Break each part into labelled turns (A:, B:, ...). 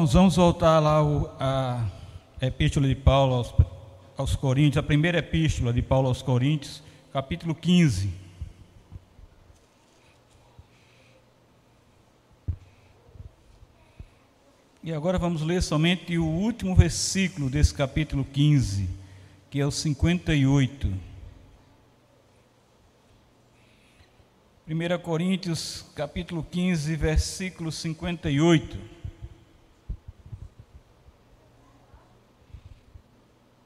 A: Irmãos, vamos voltar lá à epístola de Paulo aos, aos Coríntios, a primeira epístola de Paulo aos Coríntios, capítulo 15. E agora vamos ler somente o último versículo desse capítulo 15, que é o 58. 1 Coríntios, capítulo 15, versículo 58.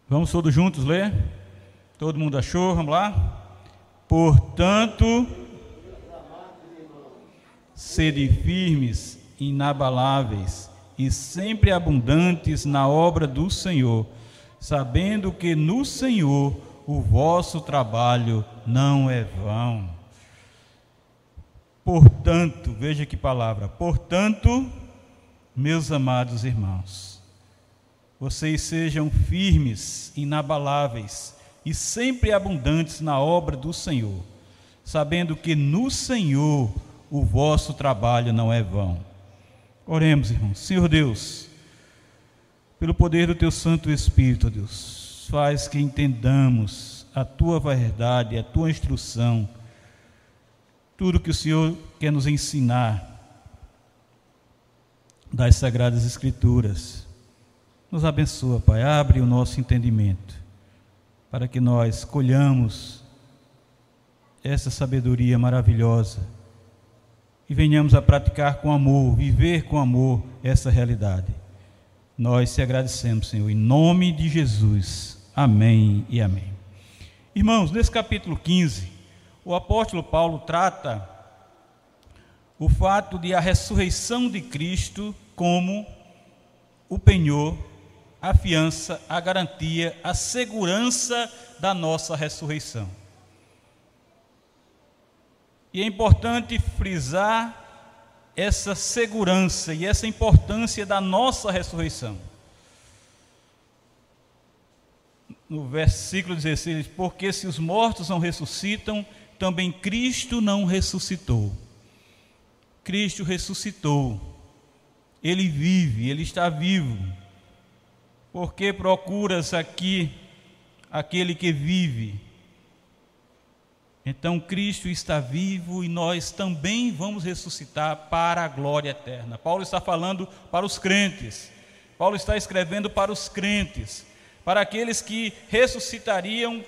A: Vamos todos juntos ler? Todo mundo achou? Vamos lá? Portanto, sede firmes, inabaláveis e sempre abundantes na obra do Senhor, sabendo que no Senhor o vosso trabalho não é vão. Portanto, veja que palavra, portanto, meus amados irmãos, vocês sejam firmes, inabaláveis e sempre abundantes na obra do Senhor, sabendo que no Senhor o vosso trabalho não é vão. Oremos, irmãos. Senhor Deus, pelo poder do teu Santo Espírito, Deus, faz que entendamos a tua verdade, a tua instrução, tudo que o Senhor quer nos ensinar das Sagradas Escrituras. Nos abençoa, Pai, abre o nosso entendimento, para que nós colhamos essa sabedoria maravilhosa e venhamos a praticar com amor, viver com amor essa realidade. Nós te agradecemos, Senhor, em nome de Jesus. Amém e amém. Irmãos, nesse capítulo 15, o apóstolo Paulo trata o fato de a ressurreição de Cristo como o penhor, a fiança, a garantia, a segurança da nossa ressurreição. E é importante frisar essa segurança e essa importância da nossa ressurreição. No versículo 16, porque se os mortos não ressuscitam, também Cristo não ressuscitou. Cristo ressuscitou. Ele vive, ele está vivo. Porque procuras aqui aquele que vive? Então Cristo está vivo e nós também vamos ressuscitar para a glória eterna. Paulo está falando para os crentes. Paulo está escrevendo para os crentes, para aqueles que ressuscitariam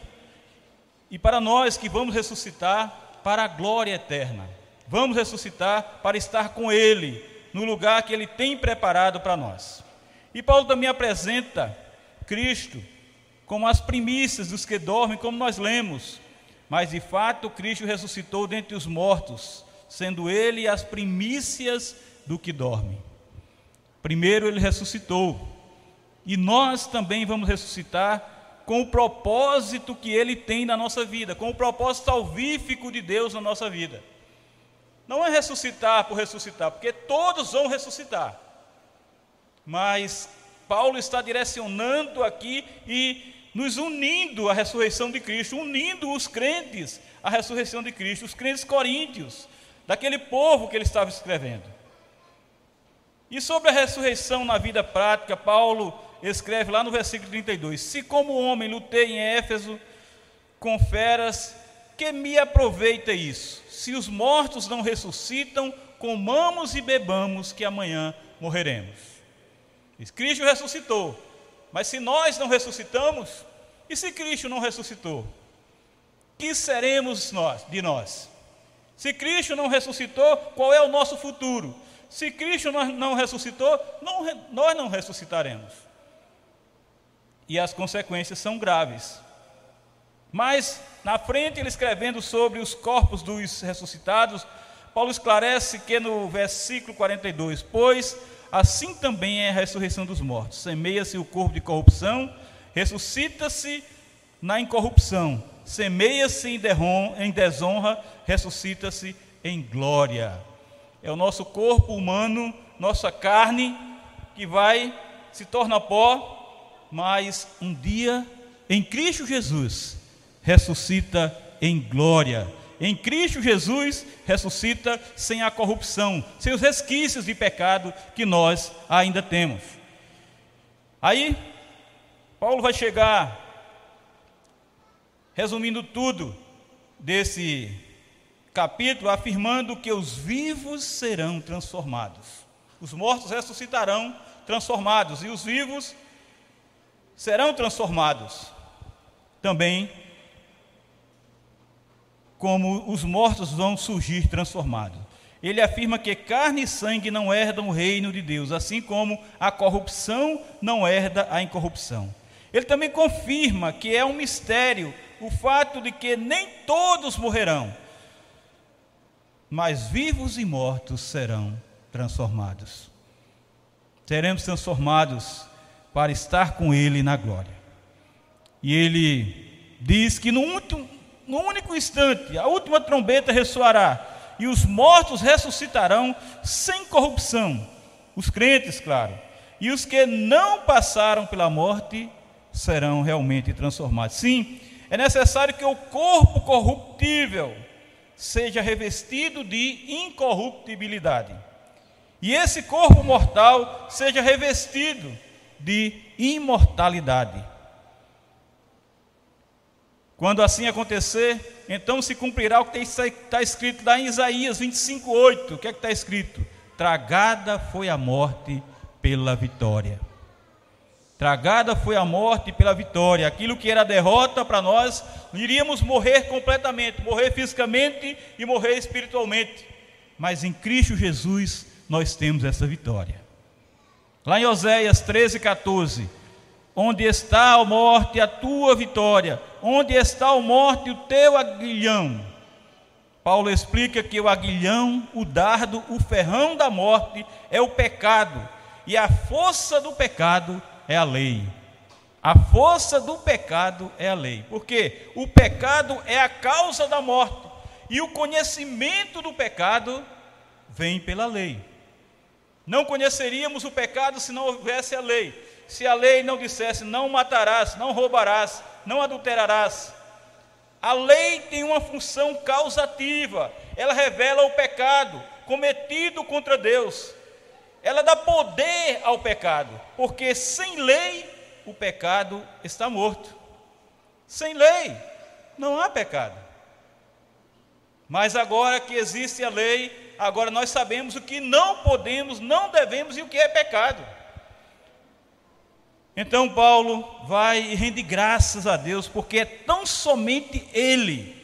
A: e para nós que vamos ressuscitar para a glória eterna. Vamos ressuscitar para estar com Ele no lugar que Ele tem preparado para nós. E Paulo também apresenta Cristo como as primícias dos que dormem, como nós lemos mas de fato Cristo ressuscitou dentre os mortos, sendo ele as primícias do que dorme. Primeiro ele ressuscitou, e nós também vamos ressuscitar com o propósito que ele tem na nossa vida, com o propósito salvífico de Deus na nossa vida. Não é ressuscitar por ressuscitar, porque todos vão ressuscitar. Mas Paulo está direcionando aqui e nos unindo à ressurreição de Cristo, unindo os crentes à ressurreição de Cristo, os crentes coríntios, daquele povo que ele estava escrevendo. E sobre a ressurreição na vida prática, Paulo escreve lá no versículo 32: Se como homem lutei em Éfeso com feras, que me aproveita isso? Se os mortos não ressuscitam, comamos e bebamos, que amanhã morreremos. Cristo ressuscitou, mas se nós não ressuscitamos, e se Cristo não ressuscitou? Que seremos nós, de nós? Se Cristo não ressuscitou, qual é o nosso futuro? Se Cristo não ressuscitou, não, nós não ressuscitaremos. E as consequências são graves. Mas, na frente, ele escrevendo sobre os corpos dos ressuscitados, Paulo esclarece que no versículo 42, pois assim também é a ressurreição dos mortos. Semeia-se o corpo de corrupção, ressuscita-se na incorrupção, semeia-se em desonra, ressuscita-se em glória. É o nosso corpo humano, nossa carne, que vai se torna pó, mas um dia, em Cristo Jesus, ressuscita em glória em Cristo Jesus ressuscita sem a corrupção, sem os resquícios de pecado que nós ainda temos. Aí, Paulo vai chegar, resumindo tudo desse capítulo, afirmando que os vivos serão transformados, os mortos ressuscitarão transformados e os vivos serão transformados também como os mortos vão surgir transformados. Ele afirma que carne e sangue não herdam o reino de Deus, assim como a corrupção não herda a incorrupção. Ele também confirma que é um mistério o fato de que nem todos morrerão, mas vivos e mortos serão transformados. Seremos transformados para estar com Ele na glória. E ele diz que no último, no único instante, a última trombeta ressoará, e os mortos ressuscitarão sem corrupção. Os crentes, claro. E os que não passaram pela morte serão realmente transformados. Sim, é necessário que o corpo corruptível seja revestido de incorruptibilidade. E esse corpo mortal seja revestido de imortalidade. Quando assim acontecer, então se cumprirá o que está escrito lá em Isaías 25:8. O que é que está escrito? Tragada foi a morte pela vitória. Tragada foi a morte pela vitória. Aquilo que era derrota para nós, iríamos morrer completamente, morrer fisicamente e morrer espiritualmente. Mas em Cristo Jesus nós temos essa vitória. Lá em Oséias 13, 14. Onde está a morte, a tua vitória? Onde está a morte, o teu aguilhão? Paulo explica que o aguilhão, o dardo, o ferrão da morte é o pecado, e a força do pecado é a lei. A força do pecado é a lei. Porque o pecado é a causa da morte, e o conhecimento do pecado vem pela lei. Não conheceríamos o pecado se não houvesse a lei se a lei não dissesse não matarás, não roubarás, não adulterarás. A lei tem uma função causativa, ela revela o pecado cometido contra Deus. Ela dá poder ao pecado, porque sem lei o pecado está morto. Sem lei não há pecado. Mas agora que existe a lei, agora nós sabemos o que não podemos, não devemos e o que é pecado. Então Paulo vai e rende graças a Deus, porque é tão somente Ele,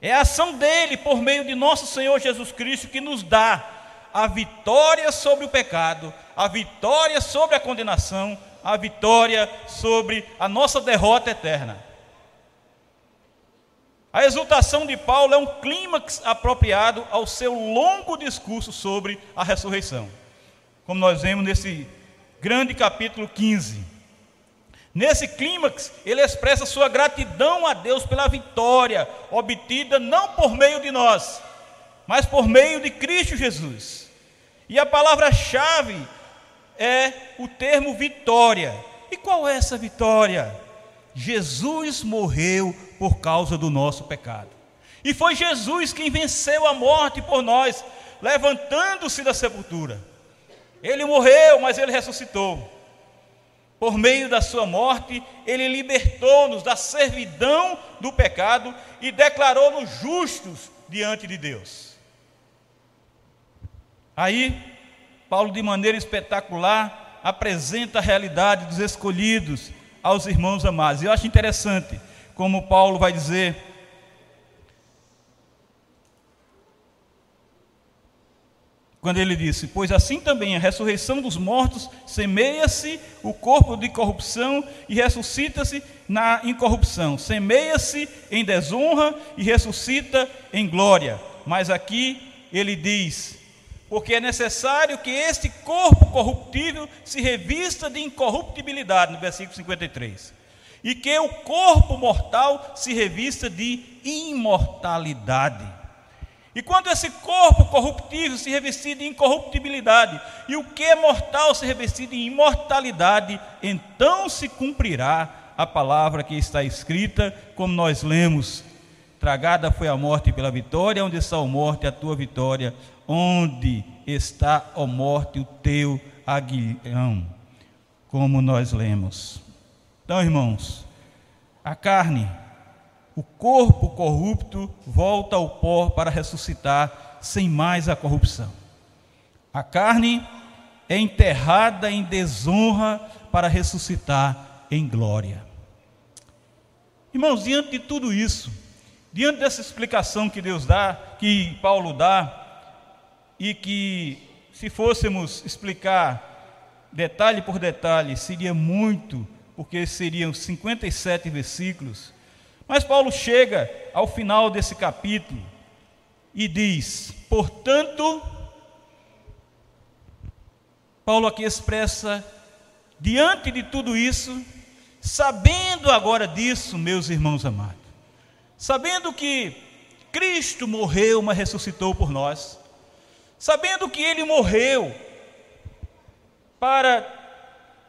A: é a ação dele por meio de nosso Senhor Jesus Cristo que nos dá a vitória sobre o pecado, a vitória sobre a condenação, a vitória sobre a nossa derrota eterna. A exultação de Paulo é um clímax apropriado ao seu longo discurso sobre a ressurreição. Como nós vemos nesse grande capítulo 15. Nesse clímax, ele expressa sua gratidão a Deus pela vitória obtida não por meio de nós, mas por meio de Cristo Jesus. E a palavra-chave é o termo vitória. E qual é essa vitória? Jesus morreu por causa do nosso pecado. E foi Jesus quem venceu a morte por nós, levantando-se da sepultura. Ele morreu, mas ele ressuscitou. Por meio da sua morte, ele libertou-nos da servidão do pecado e declarou-nos justos diante de Deus. Aí, Paulo, de maneira espetacular, apresenta a realidade dos escolhidos aos irmãos amados. Eu acho interessante como Paulo vai dizer quando ele disse: Pois assim também a ressurreição dos mortos semeia-se o corpo de corrupção e ressuscita-se na incorrupção, semeia-se em desonra e ressuscita em glória. Mas aqui ele diz: Porque é necessário que este corpo corruptível se revista de incorruptibilidade, no versículo 53, e que o corpo mortal se revista de imortalidade. E quando esse corpo corruptível se revestir de incorruptibilidade, e o que é mortal se revestir de imortalidade, então se cumprirá a palavra que está escrita, como nós lemos, tragada foi a morte pela vitória, onde está a morte, a tua vitória, onde está a morte, o teu aguilhão, como nós lemos. Então, irmãos, a carne, o corpo corrupto volta ao pó para ressuscitar sem mais a corrupção. A carne é enterrada em desonra para ressuscitar em glória. Irmãos, diante de tudo isso, diante dessa explicação que Deus dá, que Paulo dá, e que se fôssemos explicar detalhe por detalhe, seria muito, porque seriam 57 versículos. Mas Paulo chega ao final desse capítulo e diz: portanto, Paulo aqui expressa, diante de tudo isso, sabendo agora disso, meus irmãos amados, sabendo que Cristo morreu, mas ressuscitou por nós, sabendo que Ele morreu para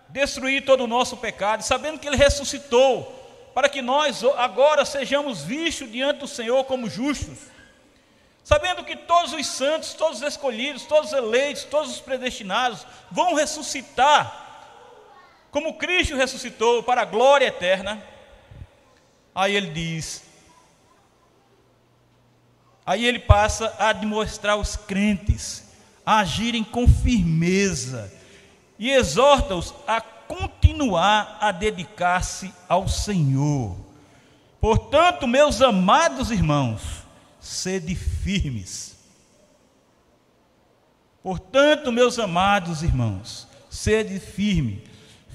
A: destruir todo o nosso pecado, sabendo que Ele ressuscitou para que nós agora sejamos vistos diante do Senhor como justos, sabendo que todos os santos, todos os escolhidos, todos os eleitos, todos os predestinados vão ressuscitar, como Cristo ressuscitou para a glória eterna. Aí ele diz: Aí ele passa a demonstrar os crentes a agirem com firmeza e exorta-os a continuar a dedicar-se ao Senhor. Portanto, meus amados irmãos, sede firmes. Portanto, meus amados irmãos, sede firme,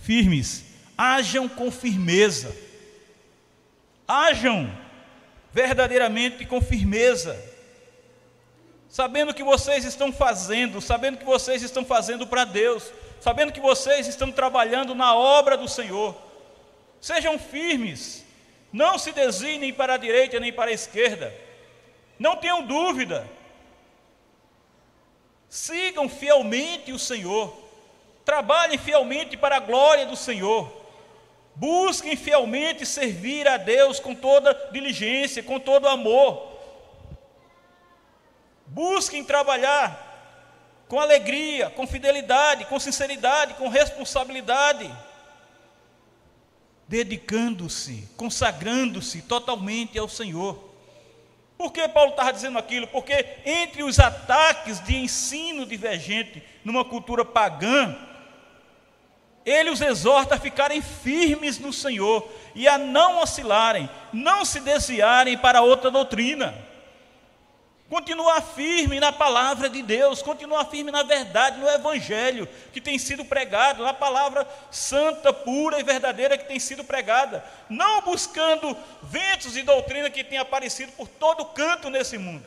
A: firmes, hajam com firmeza. Hajam verdadeiramente com firmeza, sabendo que vocês estão fazendo, sabendo que vocês estão fazendo para Deus, sabendo que vocês estão trabalhando na obra do Senhor. Sejam firmes, não se desinem para a direita nem para a esquerda, não tenham dúvida, sigam fielmente o Senhor, trabalhem fielmente para a glória do Senhor. Busquem fielmente servir a Deus com toda diligência, com todo amor. Busquem trabalhar com alegria, com fidelidade, com sinceridade, com responsabilidade, dedicando-se, consagrando-se totalmente ao Senhor. Por que Paulo estava dizendo aquilo? Porque entre os ataques de ensino divergente numa cultura pagã, ele os exorta a ficarem firmes no Senhor e a não oscilarem, não se desviarem para outra doutrina. Continuar firme na palavra de Deus, continuar firme na verdade, no evangelho que tem sido pregado, na palavra santa, pura e verdadeira que tem sido pregada, não buscando ventos de doutrina que têm aparecido por todo canto nesse mundo.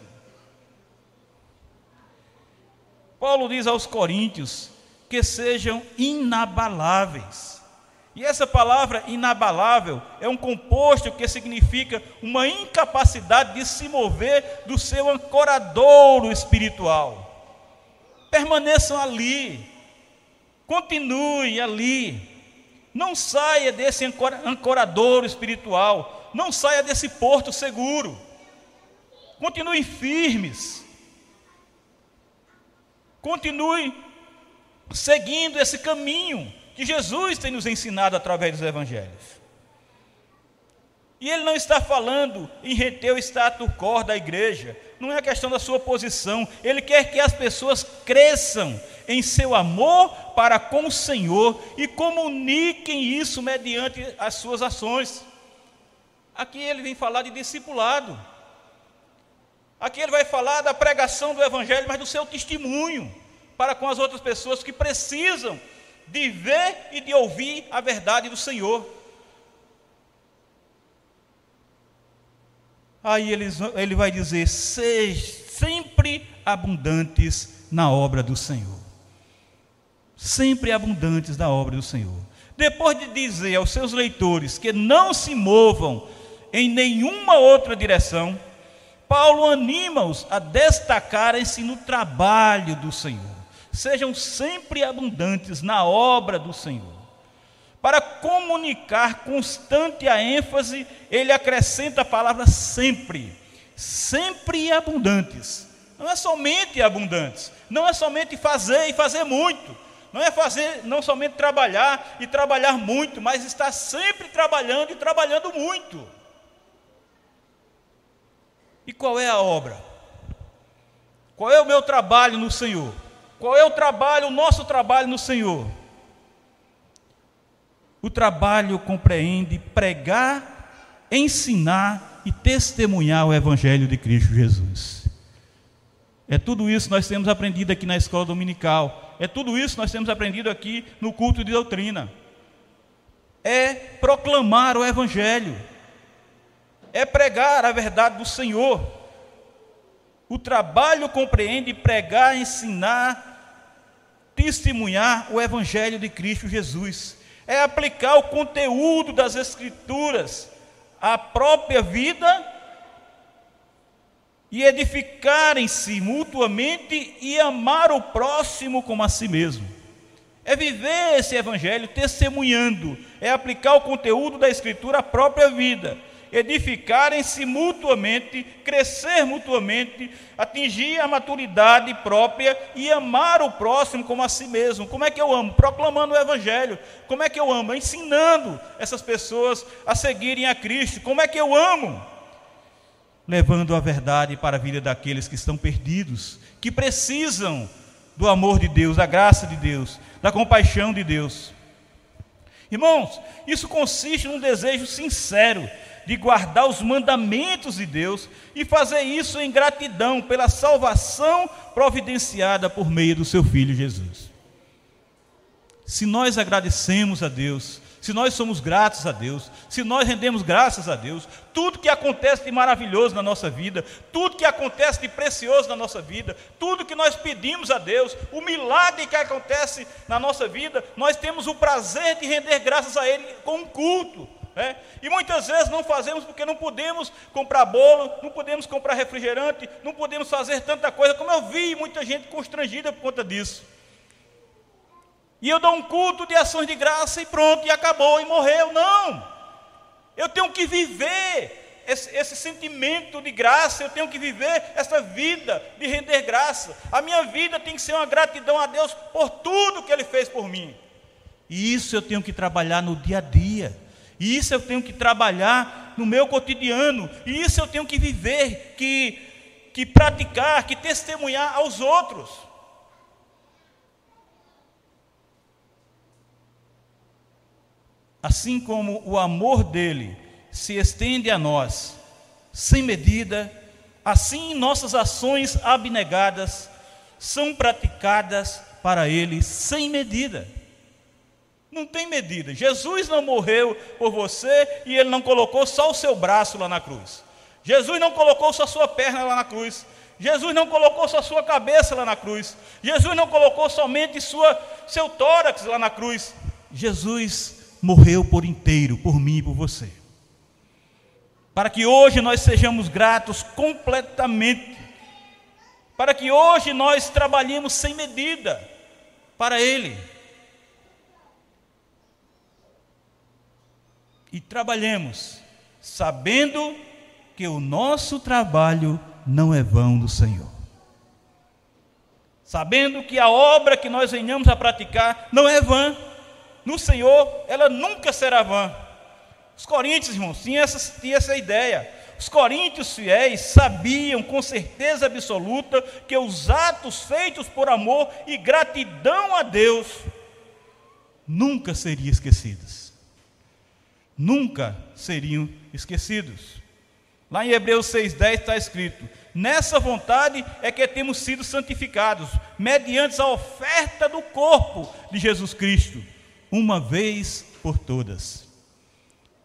A: Paulo diz aos Coríntios: que sejam inabaláveis. E essa palavra inabalável é um composto que significa uma incapacidade de se mover do seu ancoradouro espiritual. Permaneçam ali, continue ali, não saia desse ancoradouro espiritual, não saia desse porto seguro, continuem firmes, continue seguindo esse caminho que Jesus tem nos ensinado através dos evangelhos. E ele não está falando em reter o status quo da igreja, não é a questão da sua posição, ele quer que as pessoas cresçam em seu amor para com o Senhor e comuniquem isso mediante as suas ações. Aqui ele vem falar de discipulado. Aqui ele vai falar da pregação do evangelho, mas do seu testemunho para com as outras pessoas que precisam de ver e de ouvir a verdade do Senhor. Aí ele, ele vai dizer: sejam sempre abundantes na obra do Senhor. Sempre abundantes na obra do Senhor. Depois de dizer aos seus leitores que não se movam em nenhuma outra direção, Paulo anima-os a destacarem-se no trabalho do Senhor sejam sempre abundantes na obra do Senhor. Para comunicar constante a ênfase, ele acrescenta a palavra sempre, sempre abundantes. Não é somente abundantes, não é somente fazer e fazer muito, não é fazer, não somente trabalhar e trabalhar muito, mas estar sempre trabalhando e trabalhando muito. E qual é a obra? Qual é o meu trabalho no Senhor? Qual é o trabalho, o nosso trabalho no Senhor? O trabalho compreende pregar, ensinar e testemunhar o Evangelho de Cristo Jesus. É tudo isso que nós temos aprendido aqui na escola dominical. É tudo isso que nós temos aprendido aqui no culto de doutrina. É proclamar o Evangelho. É pregar a verdade do Senhor. O trabalho compreende pregar, ensinar, testemunhar o Evangelho de Cristo Jesus é aplicar o conteúdo das Escrituras à própria vida e edificarem-se mutuamente e amar o próximo como a si mesmo. É viver esse evangelho testemunhando, é aplicar o conteúdo da Escritura à própria vida edificarem-se mutuamente, crescer mutuamente, atingir a maturidade própria e amar o próximo como a si mesmo. Como é que eu amo? Proclamando o Evangelho. Como é que eu amo? Ensinando essas pessoas a seguirem a Cristo. Como é que eu amo? Levando a verdade para a vida daqueles que estão perdidos, que precisam do amor de Deus, da graça de Deus, da compaixão de Deus. Irmãos, isso consiste num desejo sincero de guardar os mandamentos de Deus e fazer isso em gratidão pela salvação providenciada por meio do seu Filho Jesus. Se nós agradecemos a Deus, se nós somos gratos a Deus, se nós rendemos graças a Deus, tudo que acontece de maravilhoso na nossa vida, tudo que acontece de precioso na nossa vida, tudo que nós pedimos a Deus, o milagre que acontece na nossa vida, nós temos o prazer de render graças a Ele com um culto, é? E muitas vezes não fazemos porque não podemos comprar bolo, não podemos comprar refrigerante, não podemos fazer tanta coisa, como eu vi muita gente constrangida por conta disso. E eu dou um culto de ações de graça e pronto, e acabou, e morreu. Não! Eu tenho que viver esse, esse, sentimento de graça, eu tenho que viver essa vida de render graça. A minha vida tem que ser uma gratidão a Deus por tudo que Ele fez por mim. E isso eu tenho que trabalhar no dia a dia. E isso eu tenho que trabalhar no meu cotidiano. E isso eu tenho que viver, que, que praticar, que testemunhar aos outros. Assim como o amor dele se estende a nós, sem medida, assim nossas ações abnegadas são praticadas para ele sem medida. Não tem medida. Jesus não morreu por você e ele não colocou só o seu braço lá na cruz. Jesus não colocou só a sua perna lá na cruz. Jesus não colocou só a sua cabeça lá na cruz. Jesus não colocou somente sua, seu tórax lá na cruz. Jesus morreu por inteiro, por mim e por você. Para que hoje nós sejamos gratos completamente. Para que hoje nós trabalhemos sem medida para Ele. E trabalhemos, sabendo que o nosso trabalho não é vão do Senhor. Sabendo que a obra que nós venhamos a praticar não é vã, no Senhor ela nunca será vã. Os coríntios, irmãos, tinham essa, tinham essa ideia. Os coríntios fiéis sabiam com certeza absoluta que os atos feitos por amor e gratidão a Deus nunca seriam esquecidos nunca seriam esquecidos. Lá em Hebreus 6,10 está escrito: Nessa vontade é que temos sido santificados, mediante a oferta do corpo de Jesus Cristo, uma vez por todas.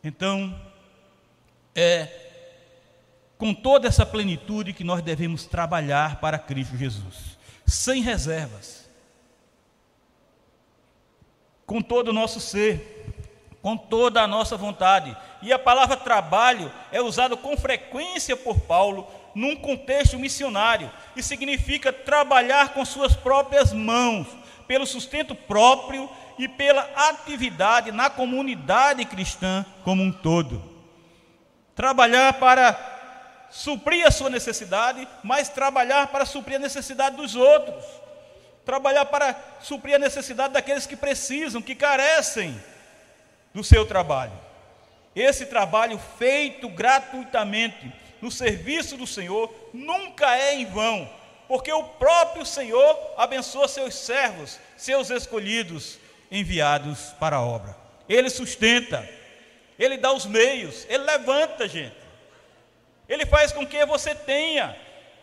A: Então, é com toda essa plenitude que nós devemos trabalhar para Cristo Jesus, sem reservas, com todo o nosso ser, com toda a nossa vontade. E a palavra trabalho é usada com frequência por Paulo num contexto missionário e significa trabalhar com suas próprias mãos, pelo sustento próprio e pela atividade na comunidade cristã como um todo. Trabalhar para suprir a sua necessidade, mas trabalhar para suprir a necessidade dos outros. Trabalhar para suprir a necessidade daqueles que precisam, que carecem do seu trabalho. Esse trabalho feito gratuitamente no serviço do Senhor nunca é em vão, porque o próprio Senhor abençoa seus servos, seus escolhidos, enviados para a obra. Ele sustenta, ele dá os meios, ele levanta, gente. Ele faz com que você tenha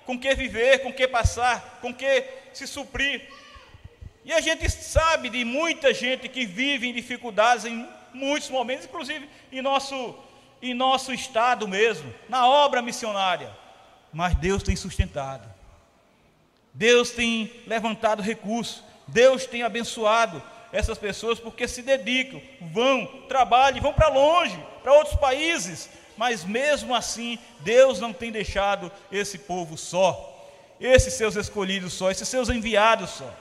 A: com que viver, com que passar, com que se suprir. E a gente sabe de muita gente que vive em dificuldades em muitos momentos, inclusive em nosso, em nosso estado mesmo, na obra missionária. Mas Deus tem sustentado, Deus tem levantado recursos, Deus tem abençoado essas pessoas porque se dedicam, vão, trabalham, vão para longe, para outros países, mas mesmo assim, Deus não tem deixado esse povo só, esses seus escolhidos só, esses seus enviados só.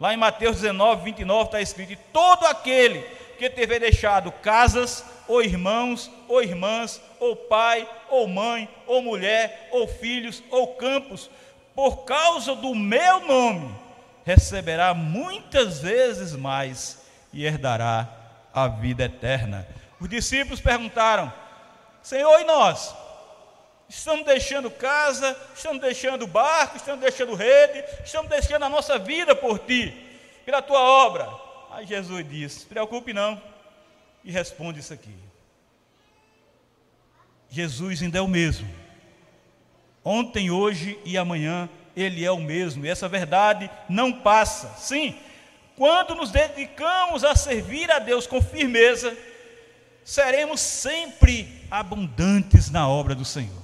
A: Lá em Mateus 19, 29 está escrito: todo aquele que tiver deixado casas, ou irmãos, ou irmãs, ou pai, ou mãe, ou mulher, ou filhos, ou campos, por causa do meu nome, receberá muitas vezes mais e herdará a vida eterna. Os discípulos perguntaram: Senhor, e nós? Estamos deixando casa, estamos deixando barco, estamos deixando rede, estamos deixando a nossa vida por ti, pela tua obra. Aí Jesus disse: preocupe não, e responde isso aqui. Jesus ainda é o mesmo. Ontem, hoje e amanhã, Ele é o mesmo, e essa verdade não passa. Sim, quando nos dedicamos a servir a Deus com firmeza, seremos sempre abundantes na obra do Senhor.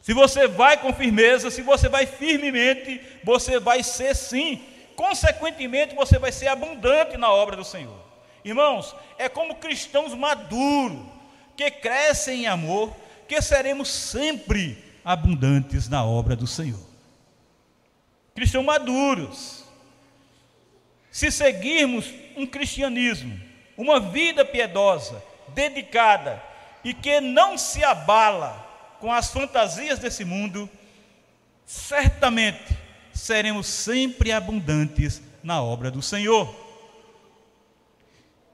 A: Se você vai com firmeza, se você vai firmemente, você vai ser sim. Consequentemente, você vai ser abundante na obra do Senhor. Irmãos, é como cristãos maduros, que crescem em amor, que seremos sempre abundantes na obra do Senhor. Cristãos maduros. Se seguirmos um cristianismo uma vida piedosa, dedicada e que não se abala com as fantasias desse mundo, certamente seremos sempre abundantes na obra do Senhor.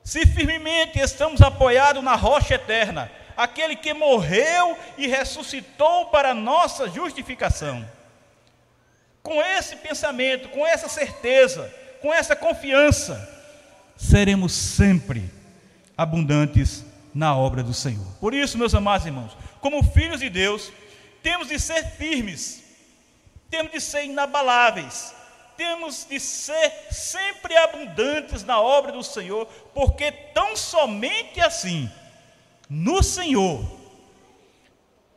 A: Se firmemente estamos apoiados na rocha eterna, aquele que morreu e ressuscitou para nossa justificação. Com esse pensamento, com essa certeza, com essa confiança, seremos sempre abundantes na obra do Senhor. Por isso, meus amados irmãos, como filhos de Deus, temos de ser firmes, temos de ser inabaláveis, temos de ser sempre abundantes na obra do Senhor, porque tão somente assim, no Senhor,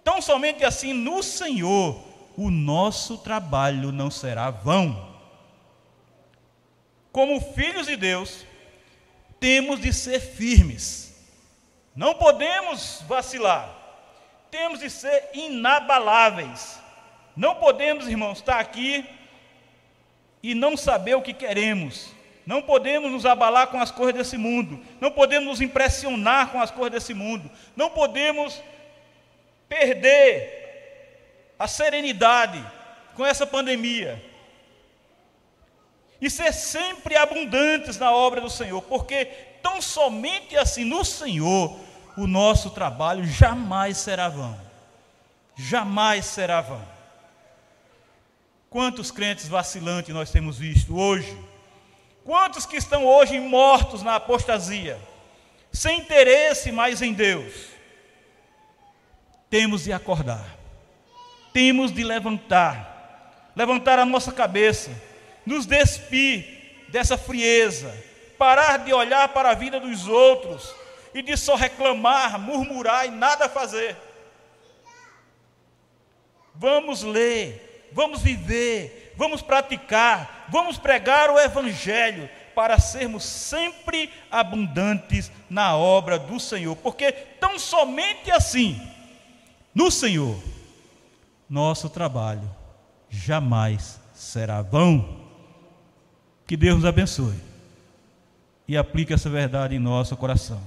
A: tão somente assim no Senhor, o nosso trabalho não será vão. Como filhos de Deus, temos de ser firmes, não podemos vacilar, temos de ser inabaláveis. Não podemos, irmãos, estar aqui e não saber o que queremos. Não podemos nos abalar com as coisas desse mundo. Não podemos nos impressionar com as coisas desse mundo. Não podemos perder a serenidade com essa pandemia e ser sempre abundantes na obra do Senhor, porque tão somente assim no Senhor o nosso trabalho jamais será vão. Jamais será vão. Quantos crentes vacilantes nós temos visto hoje? Quantos que estão hoje mortos na apostasia, sem interesse mais em Deus? Temos de acordar, temos de levantar, levantar a nossa cabeça nos despir dessa frieza, parar de olhar para a vida dos outros e de só reclamar, murmurar e nada fazer. Vamos ler, vamos viver, vamos praticar, vamos pregar o Evangelho para sermos sempre abundantes na obra do Senhor, porque tão somente assim, no Senhor, nosso trabalho jamais será vão. Que Deus nos abençoe e aplique essa verdade em nosso coração.